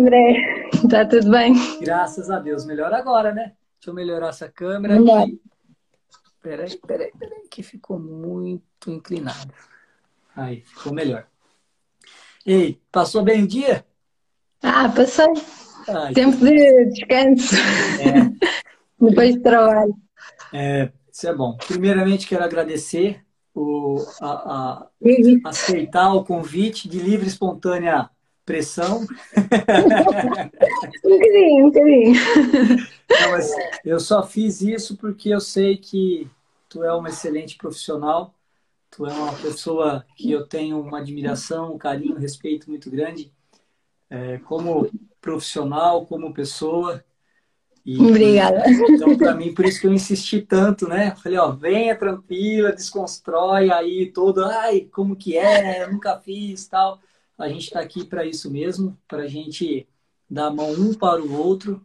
André. Está tudo bem? Graças a Deus. Melhor agora, né? Deixa eu melhorar essa câmera aqui. Peraí, peraí, peraí, que ficou muito inclinado. Aí, ficou melhor. Ei, passou bem o dia? Ah, passei. Ai, Tempo que... de descanso. É. Depois do trabalho. É, isso é bom. Primeiramente, quero agradecer o, a, a aceitar o convite de livre e espontânea pressão. um bocadinho, um bocadinho. Eu só fiz isso porque eu sei que tu é uma excelente profissional, tu é uma pessoa que eu tenho uma admiração, um carinho, um respeito muito grande, é, como profissional, como pessoa. E, Obrigada. Então, para mim, por isso que eu insisti tanto, né? Falei, ó, venha tranquila, desconstrói aí todo, ai, como que é, eu nunca fiz, tal. A gente está aqui para isso mesmo, para a gente dar a mão um para o outro.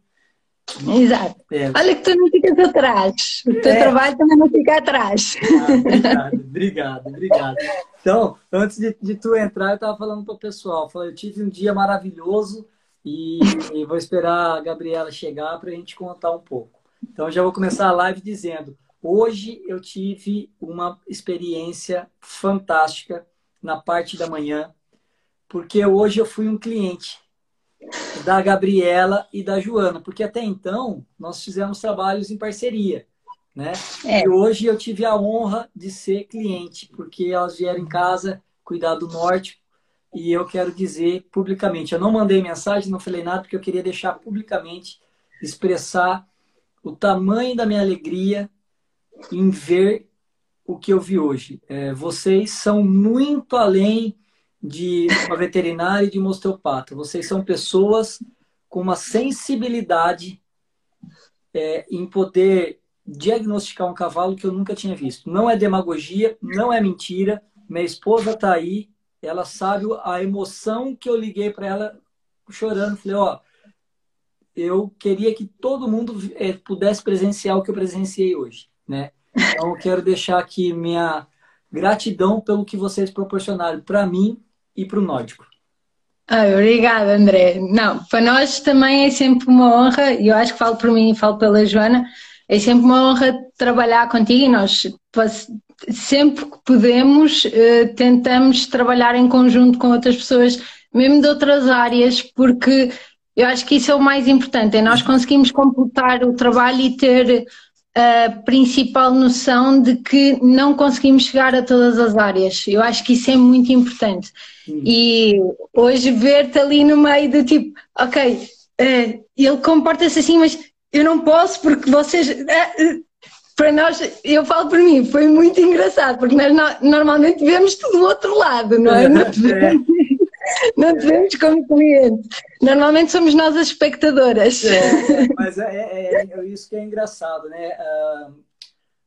Exato. É. Olha que tu não ficas atrás. O teu é. trabalho também não fica atrás. Ah, obrigado, obrigado, obrigado. Então, antes de, de tu entrar, eu estava falando para o pessoal. Eu tive um dia maravilhoso e, e vou esperar a Gabriela chegar para a gente contar um pouco. Então, já vou começar a live dizendo: hoje eu tive uma experiência fantástica na parte da manhã porque hoje eu fui um cliente da Gabriela e da Joana, porque até então nós fizemos trabalhos em parceria, né? É. E hoje eu tive a honra de ser cliente, porque elas vieram em casa cuidar do norte e eu quero dizer publicamente, eu não mandei mensagem, não falei nada, porque eu queria deixar publicamente expressar o tamanho da minha alegria em ver o que eu vi hoje. É, vocês são muito além de uma veterinária e de uma osteopata. Vocês são pessoas com uma sensibilidade é, em poder diagnosticar um cavalo que eu nunca tinha visto. Não é demagogia, não é mentira. Minha esposa está aí, ela sabe a emoção que eu liguei para ela chorando. Falei, ó, eu queria que todo mundo é, pudesse presenciar o que eu presenciei hoje, né? Então, eu quero deixar aqui minha gratidão pelo que vocês proporcionaram para mim e para o nórdico. Ah, obrigada, André. Não, para nós também é sempre uma honra, e eu acho que falo por mim e falo pela Joana, é sempre uma honra trabalhar contigo e nós sempre que podemos eh, tentamos trabalhar em conjunto com outras pessoas, mesmo de outras áreas, porque eu acho que isso é o mais importante, é nós conseguimos completar o trabalho e ter a principal noção de que não conseguimos chegar a todas as áreas. Eu acho que isso é muito importante. Sim. E hoje ver-te ali no meio do tipo, ok, uh, ele comporta-se assim, mas eu não posso porque vocês. Uh, para nós, eu falo por mim, foi muito engraçado, porque nós normalmente vemos tudo do outro lado, não é? É. Não te vemos como cliente. Normalmente somos nós as espectadoras. É, mas é, é, é, isso que é engraçado, né? Uh,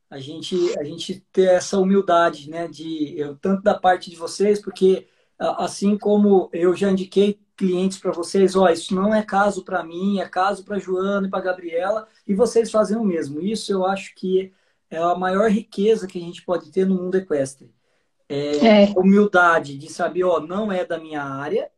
a gente, a gente ter essa humildade, né? De, eu, tanto da parte de vocês, porque assim como eu já indiquei clientes para vocês, ó, isso não é caso para mim, é caso para Joana e para Gabriela, e vocês fazem o mesmo. Isso eu acho que é a maior riqueza que a gente pode ter no mundo equestre é, é. humildade de saber, ó, não é da minha área,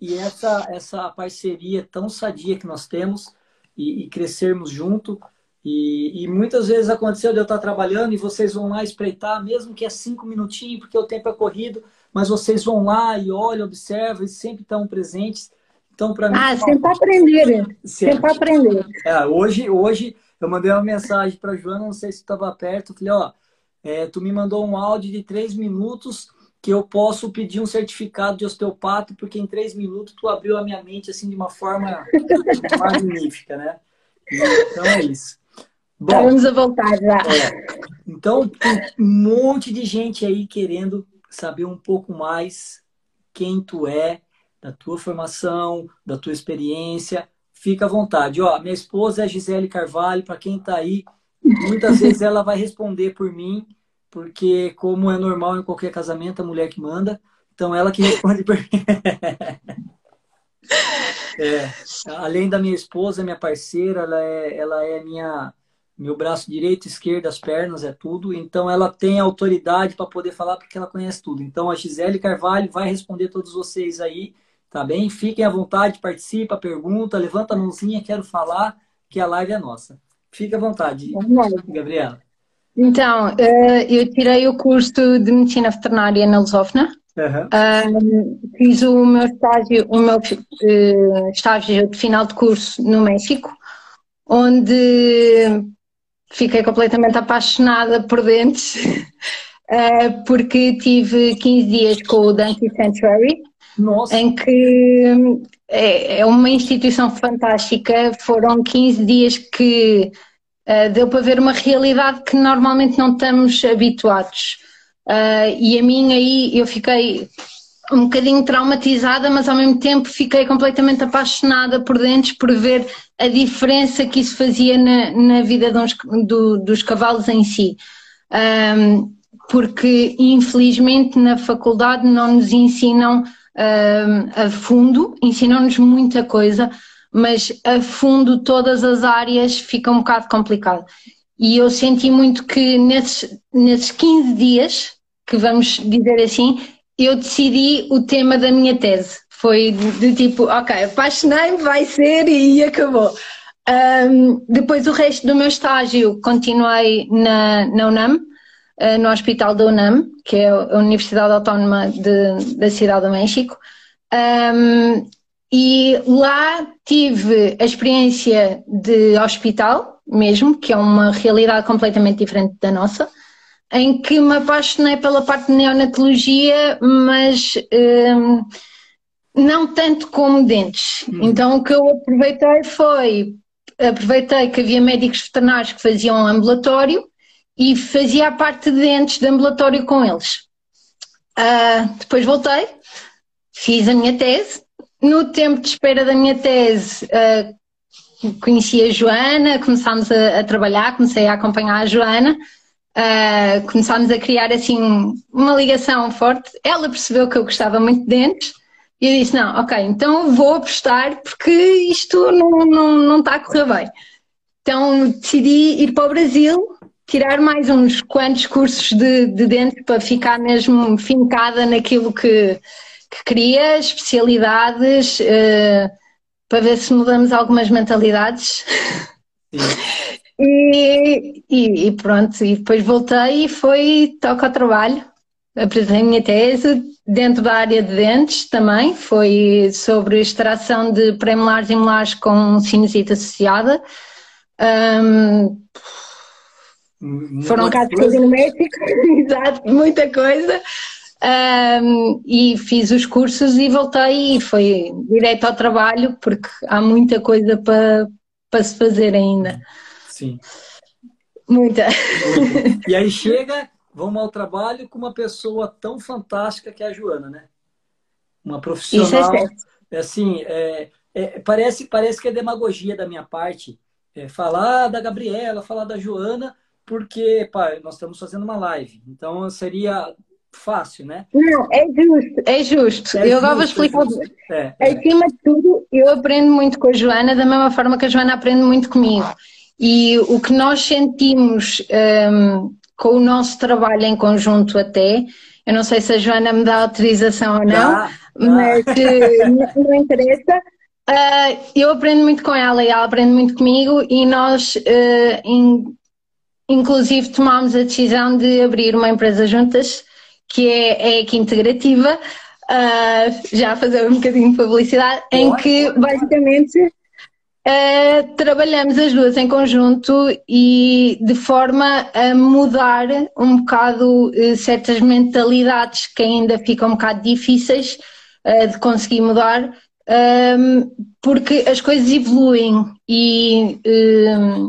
e essa, essa parceria tão sadia que nós temos e, e crescermos junto. E, e, muitas vezes aconteceu de eu estar trabalhando e vocês vão lá espreitar, mesmo que é cinco minutinhos, porque o tempo é corrido, mas vocês vão lá e olham, observam e sempre estão presentes. Então, para mim. Ah, sempre aprender. Sempre aprender. É, hoje, hoje eu mandei uma mensagem para a Joana, não sei se estava perto, falei, ó, é, tu me mandou um áudio de três minutos que eu posso pedir um certificado de osteopata, porque em três minutos tu abriu a minha mente assim de uma forma magnífica, né? Então é isso. Bom, Vamos a voltar já. É, então, tem um monte de gente aí querendo saber um pouco mais quem tu é, da tua formação, da tua experiência. Fica à vontade. Ó, minha esposa é Gisele Carvalho, para quem está aí, Muitas vezes ela vai responder por mim, porque como é normal em qualquer casamento, a mulher que manda, então ela que responde por mim. é, além da minha esposa, minha parceira, ela é, ela é minha meu braço direito, esquerdo, as pernas, é tudo. Então ela tem autoridade para poder falar porque ela conhece tudo. Então a Gisele Carvalho vai responder todos vocês aí Tá bem? Fiquem à vontade, participa, pergunta, levanta a mãozinha, quero falar, que a live é nossa. Fique à vontade, Gabriela. Então, eh, eu tirei o curso de Medicina Veterinária na Lusófona. Uhum. fiz o meu estágio, o meu uh, estágio de final de curso no México, onde fiquei completamente apaixonada por dentes, porque tive 15 dias com o Dante Sanctuary, Nossa. em que é uma instituição fantástica. Foram 15 dias que uh, deu para ver uma realidade que normalmente não estamos habituados. Uh, e a mim aí eu fiquei um bocadinho traumatizada, mas ao mesmo tempo fiquei completamente apaixonada por dentro por ver a diferença que isso fazia na, na vida uns, do, dos cavalos em si. Um, porque infelizmente na faculdade não nos ensinam um, a fundo, ensinam-nos muita coisa, mas a fundo todas as áreas fica um bocado complicado. E eu senti muito que nesses, nesses 15 dias, que vamos dizer assim, eu decidi o tema da minha tese. Foi de tipo, ok, apaixonei-me, vai ser e acabou. Um, depois o resto do meu estágio continuei na, na UNAM, uh, no Hospital da UNAM, que é a Universidade Autónoma de, da Cidade do México. Um, e lá tive a experiência de hospital mesmo, que é uma realidade completamente diferente da nossa em que me apaixonei pela parte de neonatologia, mas um, não tanto como dentes. Hum. Então o que eu aproveitei foi, aproveitei que havia médicos veterinários que faziam ambulatório e fazia a parte de dentes de ambulatório com eles. Uh, depois voltei, fiz a minha tese. No tempo de espera da minha tese, uh, conheci a Joana, começámos a, a trabalhar, comecei a acompanhar a Joana Uh, começámos a criar assim uma ligação forte. Ela percebeu que eu gostava muito de dentes e eu disse: Não, ok, então vou apostar porque isto não, não, não está a correr bem. Então decidi ir para o Brasil, tirar mais uns quantos cursos de, de dentes para ficar mesmo fincada naquilo que, que queria, especialidades, uh, para ver se mudamos algumas mentalidades. E, e, e, pronto, e depois voltei e foi toca ao trabalho. Apresentei a minha tese dentro da área de dentes também, foi sobre extração de premolares e molares com sinusite associada. Um, foram casos no México, exato, muita coisa. Um, e fiz os cursos e voltei e foi direto ao trabalho porque há muita coisa para, para se fazer ainda. Sim. Muita. E aí chega, vamos ao trabalho com uma pessoa tão fantástica que é a Joana, né? Uma profissional. Isso é certo. Assim, é, é, parece, parece que é demagogia da minha parte é, falar da Gabriela, falar da Joana, porque, pá, nós estamos fazendo uma live. Então seria fácil, né? Não, é justo, é justo. É eu agora vou explicar. É, é, Acima de tudo, eu aprendo muito com a Joana, da mesma forma que a Joana aprende muito comigo. E o que nós sentimos um, com o nosso trabalho em conjunto até, eu não sei se a Joana me dá autorização ou não, ah, mas ah. não interessa. Uh, eu aprendo muito com ela e ela aprende muito comigo e nós, uh, in, inclusive, tomámos a decisão de abrir uma empresa juntas, que é, é a Integrativa, uh, já a fazer um bocadinho de publicidade, Boa. em que basicamente Uh, trabalhamos as duas em conjunto e de forma a mudar um bocado uh, certas mentalidades que ainda ficam um bocado difíceis uh, de conseguir mudar, um, porque as coisas evoluem e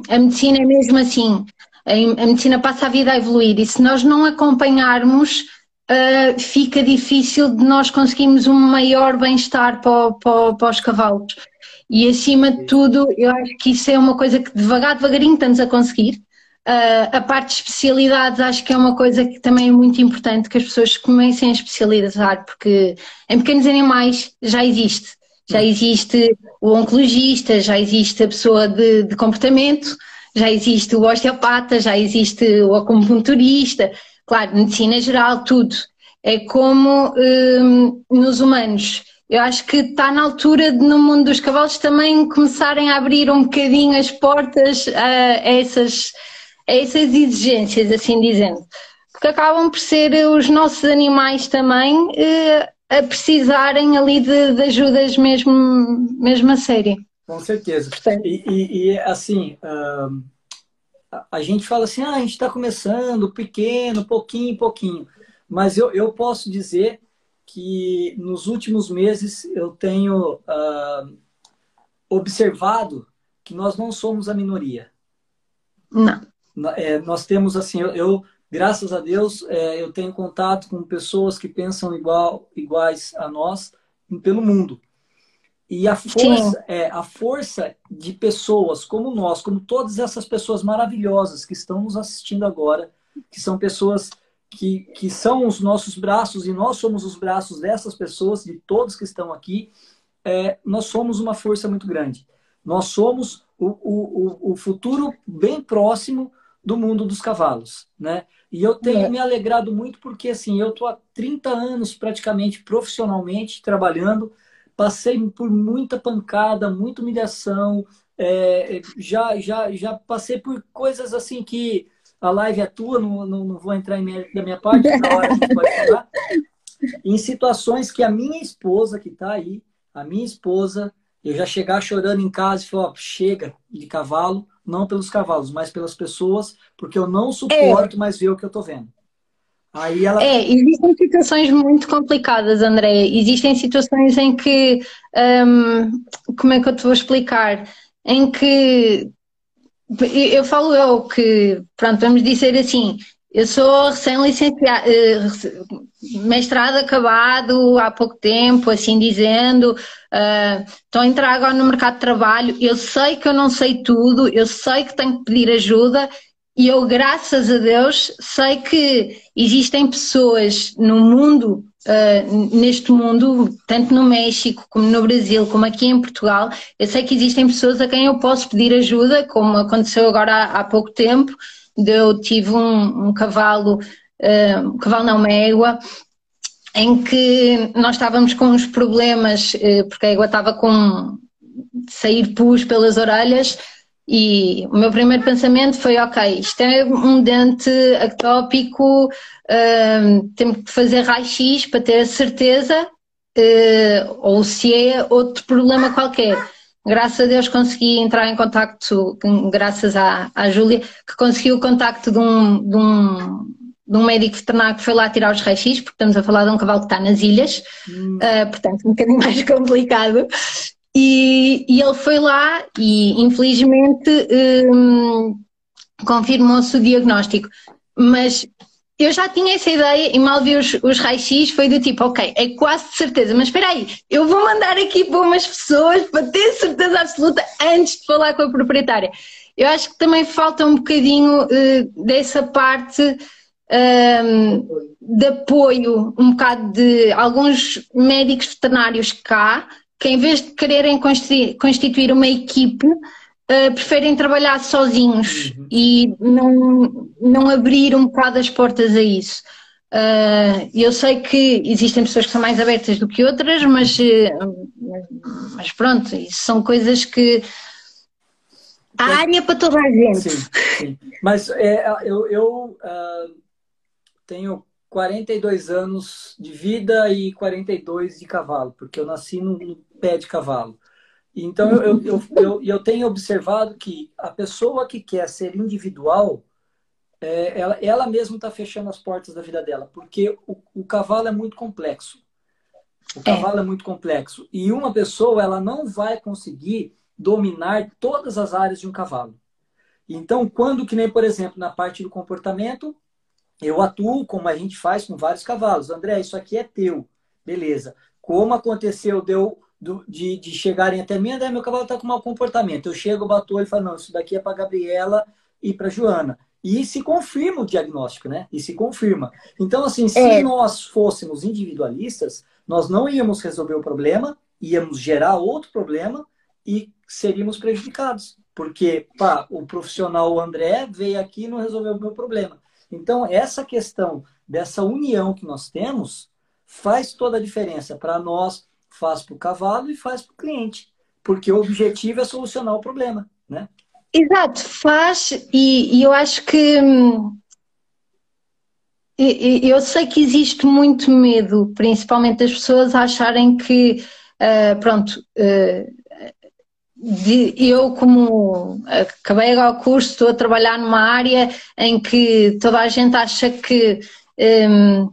a medicina é mesmo assim. A, a, medicina passa a vida a evoluir e se nós não acompanharmos, fica difícil de nós conseguirmos um maior bem-estar para, para, para os cavalos. E acima de tudo, eu acho que isso é uma coisa que devagar, devagarinho estamos a conseguir. Uh, a parte de especialidades acho que é uma coisa que também é muito importante que as pessoas comecem a especializar, porque em pequenos animais já existe. Já existe o oncologista, já existe a pessoa de, de comportamento, já existe o osteopata, já existe o acupunturista, claro, medicina geral, tudo. É como um, nos humanos eu acho que está na altura de, no mundo dos cavalos também começarem a abrir um bocadinho as portas a, a essas, a essas exigências, assim dizendo. Porque acabam por ser os nossos animais também eh, a precisarem ali de, de, ajudas mesmo, mesmo a sério. Com certeza. E, e, e assim, uh, a gente fala assim, ah, a gente está começando pequeno, pouquinho, pouquinho. Mas eu, eu posso dizer que nos últimos meses eu tenho uh, observado que nós não somos a minoria. Não. É, nós temos assim, eu, eu graças a Deus, é, eu tenho contato com pessoas que pensam igual, iguais a nós pelo mundo. E a força, é, a força de pessoas como nós, como todas essas pessoas maravilhosas que estão nos assistindo agora, que são pessoas que, que são os nossos braços e nós somos os braços dessas pessoas, de todos que estão aqui, é, nós somos uma força muito grande. Nós somos o, o, o futuro bem próximo do mundo dos cavalos, né? E eu tenho é. me alegrado muito porque, assim, eu estou há 30 anos praticamente profissionalmente trabalhando, passei por muita pancada, muita humilhação, é, já, já, já passei por coisas assim que a live é tua, não, não, não vou entrar em minha, da minha parte, na hora a gente pode falar. Em situações que a minha esposa, que está aí, a minha esposa, eu já chegar chorando em casa e falar, chega de cavalo, não pelos cavalos, mas pelas pessoas, porque eu não suporto é. mais ver o que eu estou vendo. Aí ela... É, existem situações muito complicadas, André. Existem situações em que, hum, como é que eu te vou explicar? Em que eu falo eu que, pronto, vamos dizer assim, eu sou recém-licenciado, eh, mestrado acabado há pouco tempo, assim dizendo, uh, estou a entrar agora no mercado de trabalho, eu sei que eu não sei tudo, eu sei que tenho que pedir ajuda e eu, graças a Deus, sei que existem pessoas no mundo uh, neste mundo, tanto no México como no Brasil, como aqui em Portugal, eu sei que existem pessoas a quem eu posso pedir ajuda, como aconteceu agora há, há pouco tempo. Eu tive um, um cavalo, uh, um cavalo não, uma égua, em que nós estávamos com uns problemas, uh, porque a égua estava com sair pus pelas orelhas, e o meu primeiro pensamento foi: ok, isto é um dente ectópico, uh, temos que fazer raio-x para ter a certeza, uh, ou se é outro problema qualquer. Graças a Deus consegui entrar em contacto, graças à, à Júlia, que conseguiu o contacto de um, de um, de um médico veterinário que foi lá tirar os raios-x, porque estamos a falar de um cavalo que está nas ilhas, hum. uh, portanto um bocadinho mais complicado. E, e ele foi lá e, infelizmente, um, confirmou-se o diagnóstico. Mas eu já tinha essa ideia e mal vi os, os raios-x, foi do tipo, ok, é quase de certeza, mas espera aí, eu vou mandar aqui para umas pessoas para ter certeza absoluta antes de falar com a proprietária. Eu acho que também falta um bocadinho uh, dessa parte um, de apoio, um bocado de alguns médicos veterinários cá, que em vez de quererem constituir uma equipe, uh, preferem trabalhar sozinhos uhum. e não, não abrir um bocado as portas a isso. Uh, eu sei que existem pessoas que são mais abertas do que outras, mas, uh, mas pronto, isso são coisas que há área para toda a gente. Sim, sim. Mas é, eu, eu tenho 42 anos de vida e 42 de cavalo, porque eu nasci no, pé de cavalo. Então, eu, eu, eu, eu, tenho observado que a pessoa que quer ser individual, é, ela, ela mesma está fechando as portas da vida dela, porque o, o cavalo é muito complexo. O cavalo é. é muito complexo. E uma pessoa, ela não vai conseguir dominar todas as áreas de um cavalo. Então, quando que nem, por exemplo, na parte do comportamento, eu atuo como a gente faz com vários cavalos. André, isso aqui é teu. Beleza. Como aconteceu, deu de, de chegarem até mim, André, meu cavalo está com mau comportamento. Eu chego, bato olho e falo, não, isso daqui é para Gabriela e para Joana. E se confirma o diagnóstico, né? E se confirma. Então, assim, se é. nós fôssemos individualistas, nós não íamos resolver o problema, íamos gerar outro problema e seríamos prejudicados. Porque, pá, o profissional André veio aqui e não resolveu o meu problema. Então, essa questão dessa união que nós temos faz toda a diferença para nós faz para o cavalo e faz para o cliente, porque o objetivo é solucionar o problema, né? Exato, faz, e, e eu acho que hum, eu sei que existe muito medo, principalmente das pessoas acharem que, uh, pronto, de, eu como acabei agora o curso, estou a trabalhar numa área em que toda a gente acha que, um,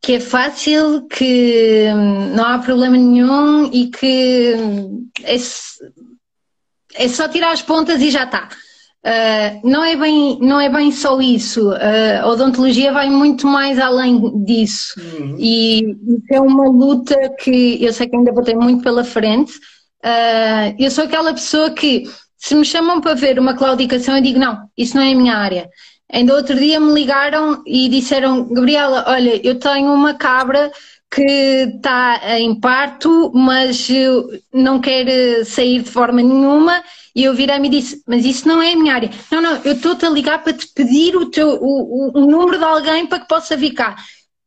que é fácil, que um, não há problema nenhum e que hum, é, é só tirar as pontas e já está. Uh, não, é bem, não é bem só isso. Uh, a odontologia vai muito mais além disso. Uhum. E é uma luta que eu sei que ainda vou ter muito pela frente. Uh, eu sou aquela pessoa que, se me chamam para ver uma claudicação, eu digo: não, isso não é a minha área. Ainda outro dia me ligaram e disseram: Gabriela, olha, eu tenho uma cabra que está em parto, mas não quer sair de forma nenhuma. E eu virei-me e disse: Mas isso não é a minha área. Não, não, eu estou-te a ligar para te pedir o, teu, o, o, número de alguém para que possa vir cá.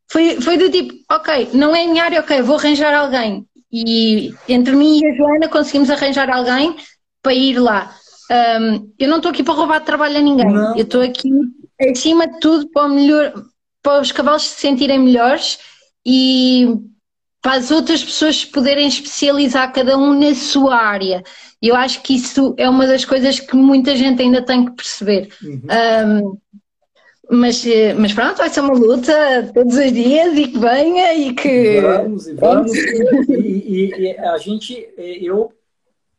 Foi, foi do tipo: Ok, não é minha área, ok, vou arranjar alguém. E entre mim e a Joana conseguimos arranjar alguém para ir lá. Um, eu não estou aqui para roubar trabalho a ninguém. Não. Eu estou aqui, acima de tudo, para, melhor, para os cavalos se sentirem melhores e para as outras pessoas poderem especializar cada um na sua área. Eu acho que isso é uma das coisas que muita gente ainda tem que perceber. Uhum. Um, mas, mas pronto, vai ser uma luta todos os dias e que venha e que. Vamos e vamos. e, e, e, a gente, eu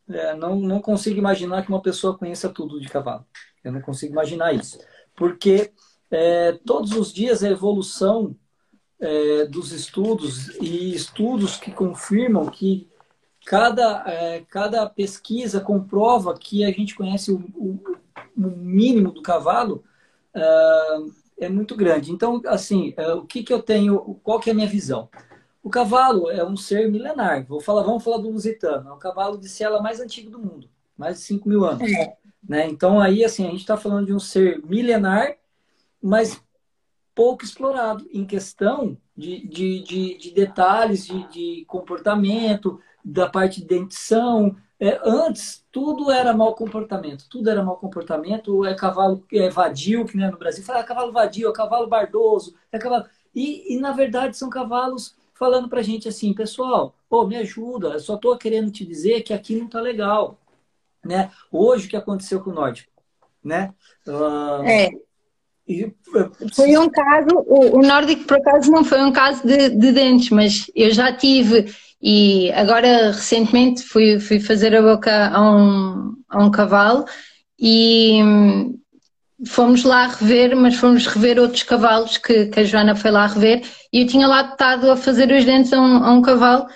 é, não, não consigo imaginar que uma pessoa conheça tudo de cavalo. Eu não consigo imaginar isso. Porque é, todos os dias a evolução é, dos estudos e estudos que confirmam que cada, cada pesquisa comprova que a gente conhece o, o, o mínimo do cavalo é muito grande. Então, assim, uh, o que, que eu tenho, qual que é a minha visão? O cavalo é um ser milenar. Vou falar, vamos falar do lusitano. É o cavalo de sela mais antigo do mundo, mais de 5 mil anos. É. Né? Então, aí, assim, a gente está falando de um ser milenar, mas pouco explorado em questão de, de, de, de detalhes de, de, comportamento, da parte de dentição. É, antes, tudo era mau comportamento. Tudo era mau comportamento. É cavalo é vadio, que nem no Brasil. Fala, é cavalo vadio, é cavalo bardoso. É cavalo... E, e, na verdade, são cavalos falando pra gente assim, pessoal, pô, me ajuda. Eu só tô querendo te dizer que aqui não tá legal. Né? Hoje, o que aconteceu com o Nórdico? Né? Uh, é. Foi um caso, o, o nórdico por acaso não foi um caso de, de, dentes, mas eu já tive e agora recentemente fui, fui fazer a boca a um, a um cavalo e hum, fomos lá rever, mas fomos rever outros cavalos que, que a Joana foi lá rever e eu tinha lá estado a fazer os dentes a um, a um cavalo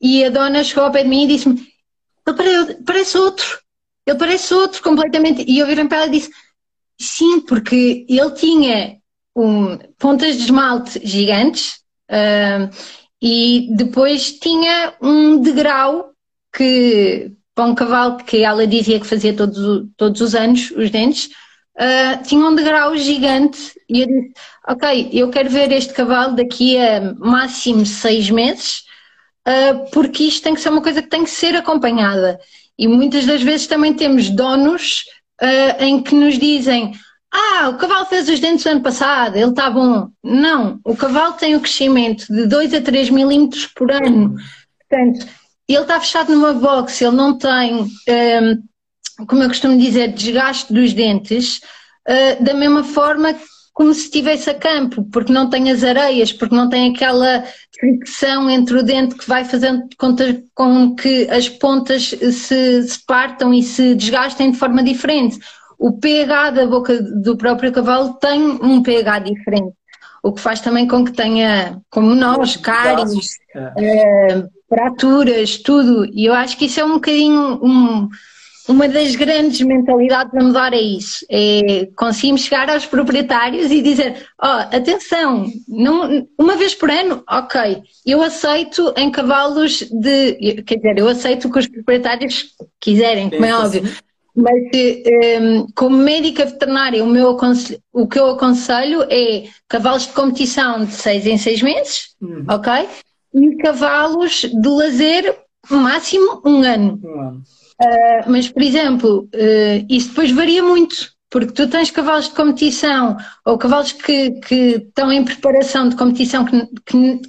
e a dona chegou ao pé de mim e disse-me ele parece outro, ele parece outro completamente. E eu virei para ela e disse Sim, porque ele tinha um, pontas de esmalte gigantes uh, e depois tinha um degrau que, para um cavalo que ela dizia que fazia todos, todos os anos os dentes, uh, tinha um degrau gigante e eu disse, ok, eu quero ver este cavalo daqui a máximo seis meses, uh, porque isto tem que ser uma coisa que tem que ser acompanhada. E muitas das vezes também temos donos uh, em que nos dizem ah, o cavalo fez os dentes no ano passado, ele está bom. Não, o cavalo tem o crescimento de 2 a 3 milímetros por ano. Portanto, ele está fechado numa box, ele não tem, um, como eu costumo dizer, desgaste dos dentes, uh, da mesma forma como se estivesse a campo, porque não tem as areias, porque não tem aquela fricção entre o dente que vai fazendo com que as pontas se, se partam e se desgastem de forma diferente. O pH da boca do próprio cavalo tem um pH diferente, o que faz também com que tenha, como nós, cáries, é. fraturas, tudo. E eu acho que isso é um bocadinho um, uma das grandes mentalidades a mudar é isso. É conseguimos chegar aos proprietários e dizer, ó, oh, atenção, não, uma vez por ano, ok, eu aceito em cavalos de, quer dizer, eu aceito o que os proprietários quiserem, como é óbvio. Mas um, ehm, como médica veterinária, o, meu o que eu aconselho é cavalos de competição de 6 em 6 meses, uhum. ok? e cavalos de lazer máximo um ano. Um ano. Uh, mas, por exemplo, uh, isso depois varia muito, porque tu tens cavalos de competição ou cavalos que, que estão em preparação de competição que, que,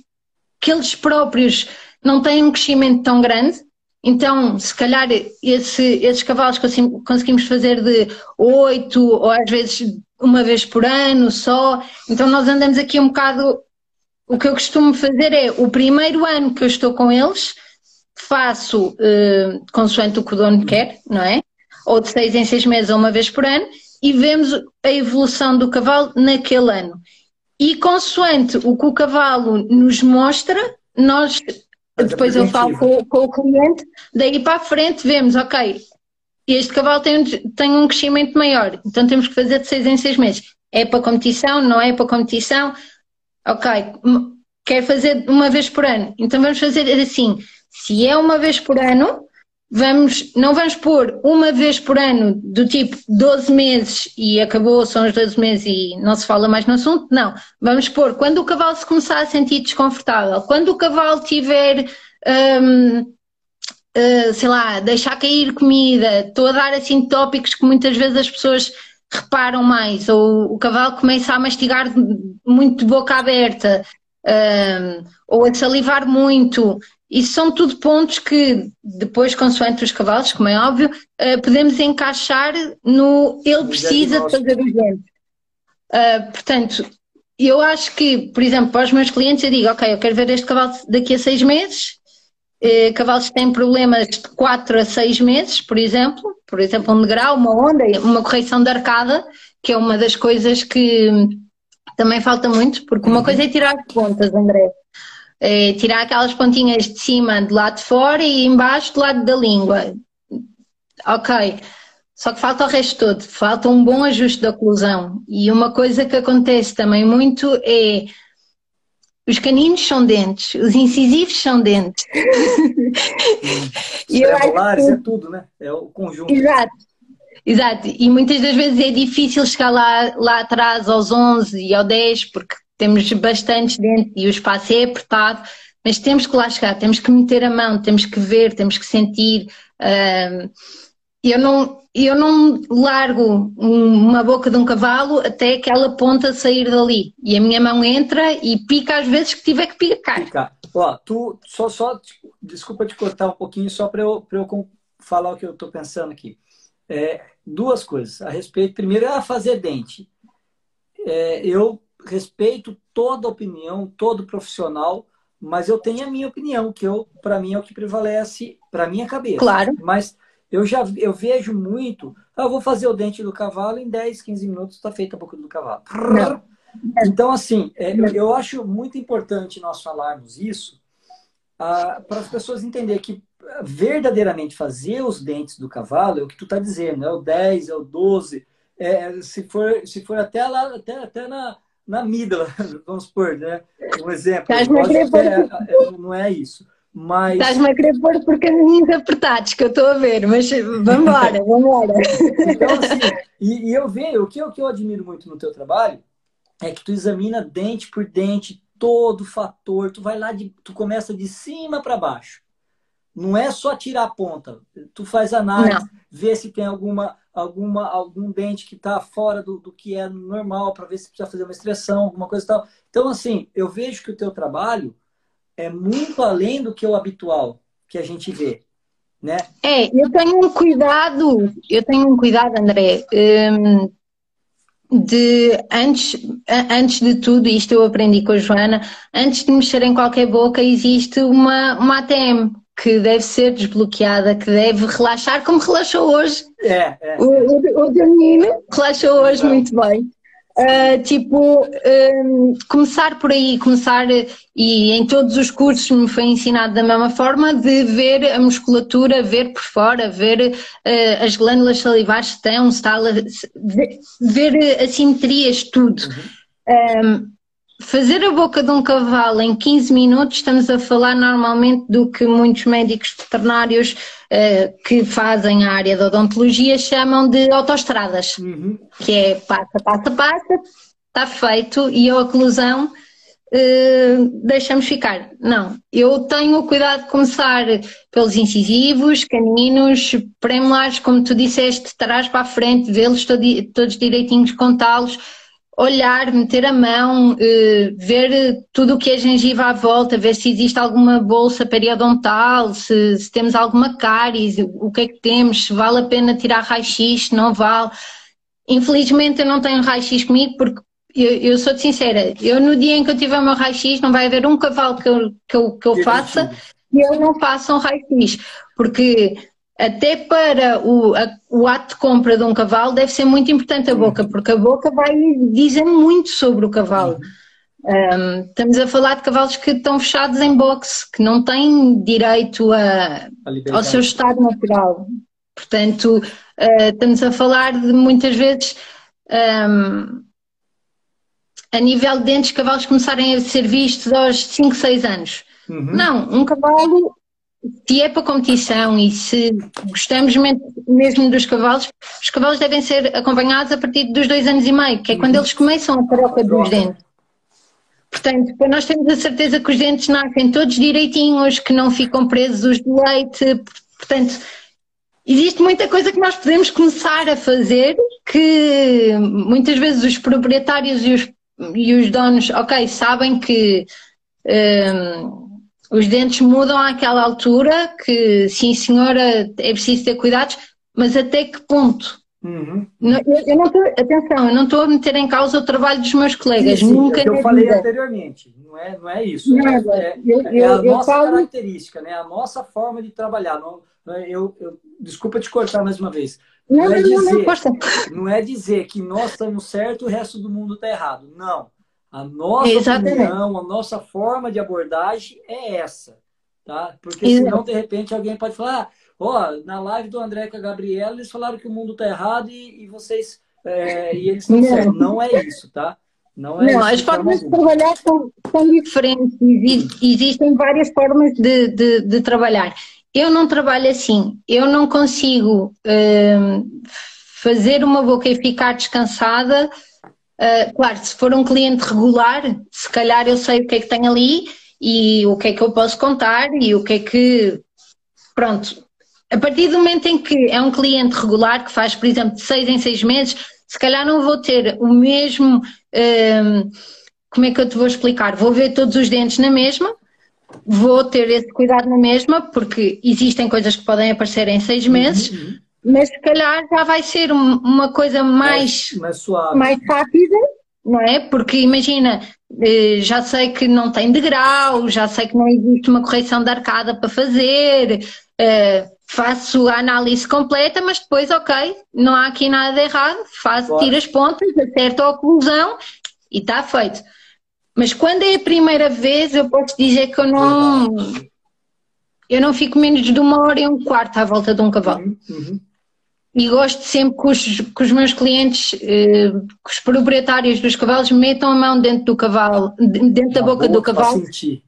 que eles próprios não têm um crescimento tão grande. Então, se calhar esse, esses cavalos conseguimos fazer de oito ou às vezes uma vez por ano só. Então, nós andamos aqui um bocado. O que eu costumo fazer é o primeiro ano que eu estou com eles, faço uh, consoante o que o dono quer, não é? Ou de seis em seis meses ou uma vez por ano, e vemos a evolução do cavalo naquele ano. E consoante o que o cavalo nos mostra, nós depois eu falo com, com, o cliente, daí para a frente vemos, ok, este cavalo tem tem um crescimento maior, então temos que fazer de seis em seis meses. É para competição, não é para competição? Ok, quer fazer uma vez por ano, então vamos fazer assim, se é uma vez por ano, vamos, não vamos pôr uma vez por ano do tipo 12 meses e acabou, são os 12 meses e não se fala mais no assunto, não. Vamos pôr quando o cavalo se começar a sentir desconfortável, quando o cavalo tiver, uh, sei lá, deixar cair comida, estou a dar assim tópicos que muitas vezes as pessoas reparam mais, ou o cavalo começa a mastigar muito de boca aberta, um, ou a salivar muito, isso são tudo pontos que depois, consoante os cavalos, como é óbvio, uh, podemos encaixar no ele precisa de fazer o gente. Uh, portanto, eu acho que, por exemplo, para os meus clientes eu digo, ok, eu quero ver este cavalo daqui a seis meses, uh, cavalos que têm problemas de quatro a seis meses, por exemplo, por exemplo, um degrau, uma onda, uma correção de arcada, que é uma das coisas que também falta muito, porque uma coisa é tirar as pontas, André, é, tirar aquelas pontinhas de cima do lado de fora e embaixo do lado da língua. Ok. Só que falta o resto todo, falta um bom ajuste da oclusão. E uma coisa que acontece também muito é os caninos são dentes, os incisivos são dentes. Os pré-molares que... é tudo, né? É o conjunto. Exato. Exato, e muitas das vezes é difícil chegar lá, lá atrás aos 11 e ao 10, porque temos bastantes dentro e o espaço é apertado, mas temos que lá chegar, temos que meter a mão, temos que ver, temos que sentir. Uh, eu não, eu não largo uma boca de um cavalo até aquela ponta sair dali. E a minha mão entra e pica às vezes que tiver que picar. Pica. Ó, tu, só, só, desculpa te cortar um pouquinho, só para eu, eu falar o que eu estou pensando aqui. É, duas coisas a respeito. Primeiro é fazer dente. É, eu respeito toda opinião, todo profissional, mas eu tenho a minha opinião, que eu, para mim, é o que prevalece para minha cabeça. Claro. Mas eu já eu vejo muito, ah, eu vou fazer o dente do cavalo em 10, 15 minutos está feita a boca do cavalo. Não. Então, assim, é, eu acho muito importante nós falarmos isso ah, para as pessoas entenderem que verdadeiramente fazer os dentes do cavalo é o que tu está dizendo, é o 10, é o 12, é, se, for, se for até lá, até, até na, na amígdala, vamos supor, né? Um exemplo. É, não é isso. Mas... Estás-me a querer pôr por caminhos apertados, que eu estou a ver, mas vamos embora, vamos embora. Então, assim, e, e, eu vejo, o que, eu, o que eu admiro muito no teu trabalho é que tu examina dente por dente, todo fator, tu vai lá, de, tu começa de cima para baixo. Não é só tirar a ponta, tu faz análise, não. vê se tem alguma alguma, algum dente que está fora do, do que é normal, para ver se precisa fazer uma extração, alguma coisa e tal. Então, assim, eu vejo que o teu trabalho é muito além do que o habitual que a gente vê. Né? É, eu tenho um cuidado, eu tenho um cuidado, André, hum, de antes, antes de tudo, isto eu aprendi com a Joana, antes de mexer em qualquer boca existe uma, uma ATM, que deve ser desbloqueada, que deve relaxar, como relaxou hoje. É, é. O, o, o Danilo relaxou hoje muito bem. Uh, tipo, um, começar por aí, começar, e em todos os cursos me foi ensinado da mesma forma, de ver a musculatura, ver por fora, ver uh, as glândulas salivares se estão, se está, ver, ver assimetrias, tudo. Uhum. Um, fazer a boca de um cavalo em 15 minutos, estamos a falar normalmente do que muitos médicos veterinários uh, que fazem a área da odontologia chamam de autoestradas, uhum. que é passa, passa, passa, está feito e a oclusão uh, deixamos ficar. Não, eu tenho o cuidado de começar pelos incisivos, caninos, premolares, como tu disseste, trás para a frente, vê-los todos direitinhos, contá-los, olhar, meter a mão, uh, ver tudo o que é gengiva à volta, ver se existe alguma bolsa periodontal, se, se temos alguma cáries, o que é que temos, se vale a pena tirar raio-x, se não vale. Infelizmente eu não tenho raio-x comigo porque eu, eu sou de sincera, eu no dia em que eu tiver o meu raio-x não vai haver um cavalo que eu, que eu, que eu faça e eu não faça um raio-x, porque até para o, a, o ato de compra de um cavalo deve ser muito importante a boca, porque a boca vai dizer muito sobre o cavalo. Um, estamos a falar de cavalos que estão fechados em boxe, que não têm direito a, ao seu estado natural. Portanto, uh, estamos a falar de muitas vezes um, a nível de dentes, cavalos começarem a ser vistos aos 5, 6 anos. Uhum. Não, um cavalo, se é para competição e se gostamos mesmo dos cavalos, os cavalos devem ser acompanhados a partir dos dois anos e meio, que é quando uhum. eles começam a troca dos dentes. Portanto, para nós termos a certeza que os dentes nascem todos direitinhos, que não ficam presos os de leite, portanto, existe muita coisa que nós podemos começar a fazer que muitas vezes os proprietários e os e os donos, ok, sabem que um, os dentes mudam àquela altura, que sim senhora, é preciso ter cuidados, mas até que ponto? Uhum. Eu, eu, não estou, atenção, eu não estou a meter em causa o trabalho dos meus colegas. Sim, sim, Nunca é eu falei vida. anteriormente, não é, não é isso. Nada. É, é, eu, é a nossa falo... característica, né? a nossa forma de trabalhar. Não, eu, eu, desculpa te cortar mais uma vez. Não, não, é, dizer, não, não é dizer que nós estamos certos e o resto do mundo está errado. Não. A nossa Exatamente. opinião, a nossa forma de abordagem é essa. Tá? Porque senão, de repente, alguém pode falar, ó, oh, na live do André com a Gabriela, eles falaram que o mundo está errado e, e vocês é, e eles estão certos. Não é isso, tá? Não, é não as formas de trabalhar são, são diferentes. Existem várias formas de, de, de trabalhar. Eu não trabalho assim. Eu não consigo uh, fazer uma boca e ficar descansada. Uh, claro, se for um cliente regular, se calhar eu sei o que é que tem ali e o que é que eu posso contar e o que é que. Pronto. A partir do momento em que é um cliente regular, que faz, por exemplo, de seis em seis meses, se calhar não vou ter o mesmo. Uh, como é que eu te vou explicar? Vou ver todos os dentes na mesma, vou ter esse cuidado na mesma, porque existem coisas que podem aparecer em seis meses, uhum. Mas se calhar já vai ser uma coisa mais, mais, suave. mais rápida, não é? Porque imagina, eh, já sei que não tem degrau, já sei que não existe uma correção de arcada para fazer, eh, faço a análise completa, mas depois, ok, não há aqui nada de errado, faço, tiro as pontas, acerto a oclusão e está feito. Mas quando é a primeira vez, eu posso dizer que eu não. Eu não fico menos de uma hora e um quarto à volta de um cavalo. Uhum. E gosto sempre que os, que os meus clientes, eh, que os proprietários dos cavalos, metam a mão dentro do cavalo, dentro da boca, boca do cavalo. Para sentir.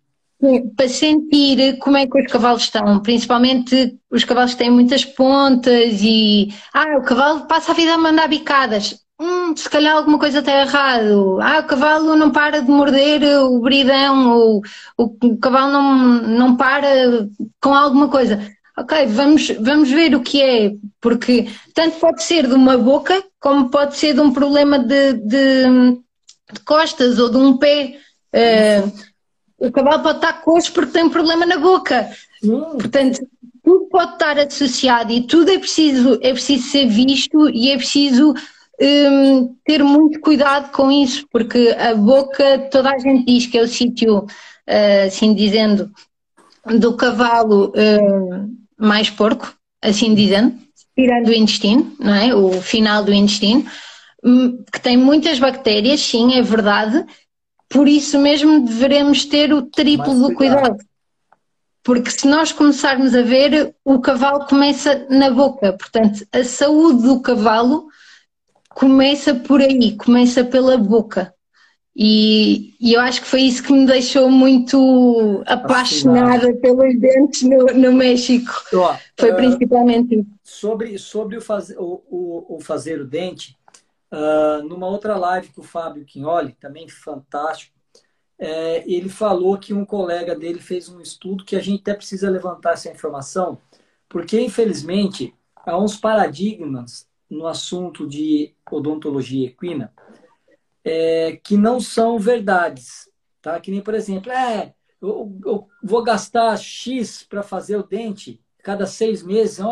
Para sentir como é que os cavalos estão, principalmente os cavalos que têm muitas pontas e. Ah, o cavalo passa a vida a mandar bicadas hum, se calhar alguma coisa está errado. Ah, o cavalo não para de morder o bridão, ou o cavalo não, não para com alguma coisa. Ok, vamos, vamos ver o que é, porque tanto pode ser de uma boca, como pode ser de um problema de, de, de costas ou de um pé. Uh, o cavalo pode estar coxo porque tem um problema na boca. Hum. Portanto, tudo pode estar associado e tudo é preciso, é preciso ser visto e é preciso um, ter muito cuidado com isso, porque a boca, toda a gente diz que é o sítio, uh, assim dizendo, do cavalo uh, mais porco, assim dizendo, tirando o intestino, não é? O final do intestino, um, que tem muitas bactérias, sim, é verdade. Por isso mesmo devemos ter o triplo do cuidado. Porque se nós começarmos a ver, o cavalo começa na boca. Portanto, a saúde do cavalo começa por aí, começa pela boca. E, e, eu acho que foi isso que me deixou muito apaixonada pelos dentes no, no México. foi uh, principalmente. Sobre, sobre o, faz, o, o, o fazer o dente, uh, numa outra live com o Fábio Quinoli, também fantástico, é, ele falou que um colega dele fez um estudo que a gente até precisa levantar essa informação, porque, infelizmente, há uns paradigmas no assunto de odontologia equina é, que não são verdades. Tá? Que nem, por exemplo, é, eu, eu vou gastar X para fazer o dente cada seis meses, é uma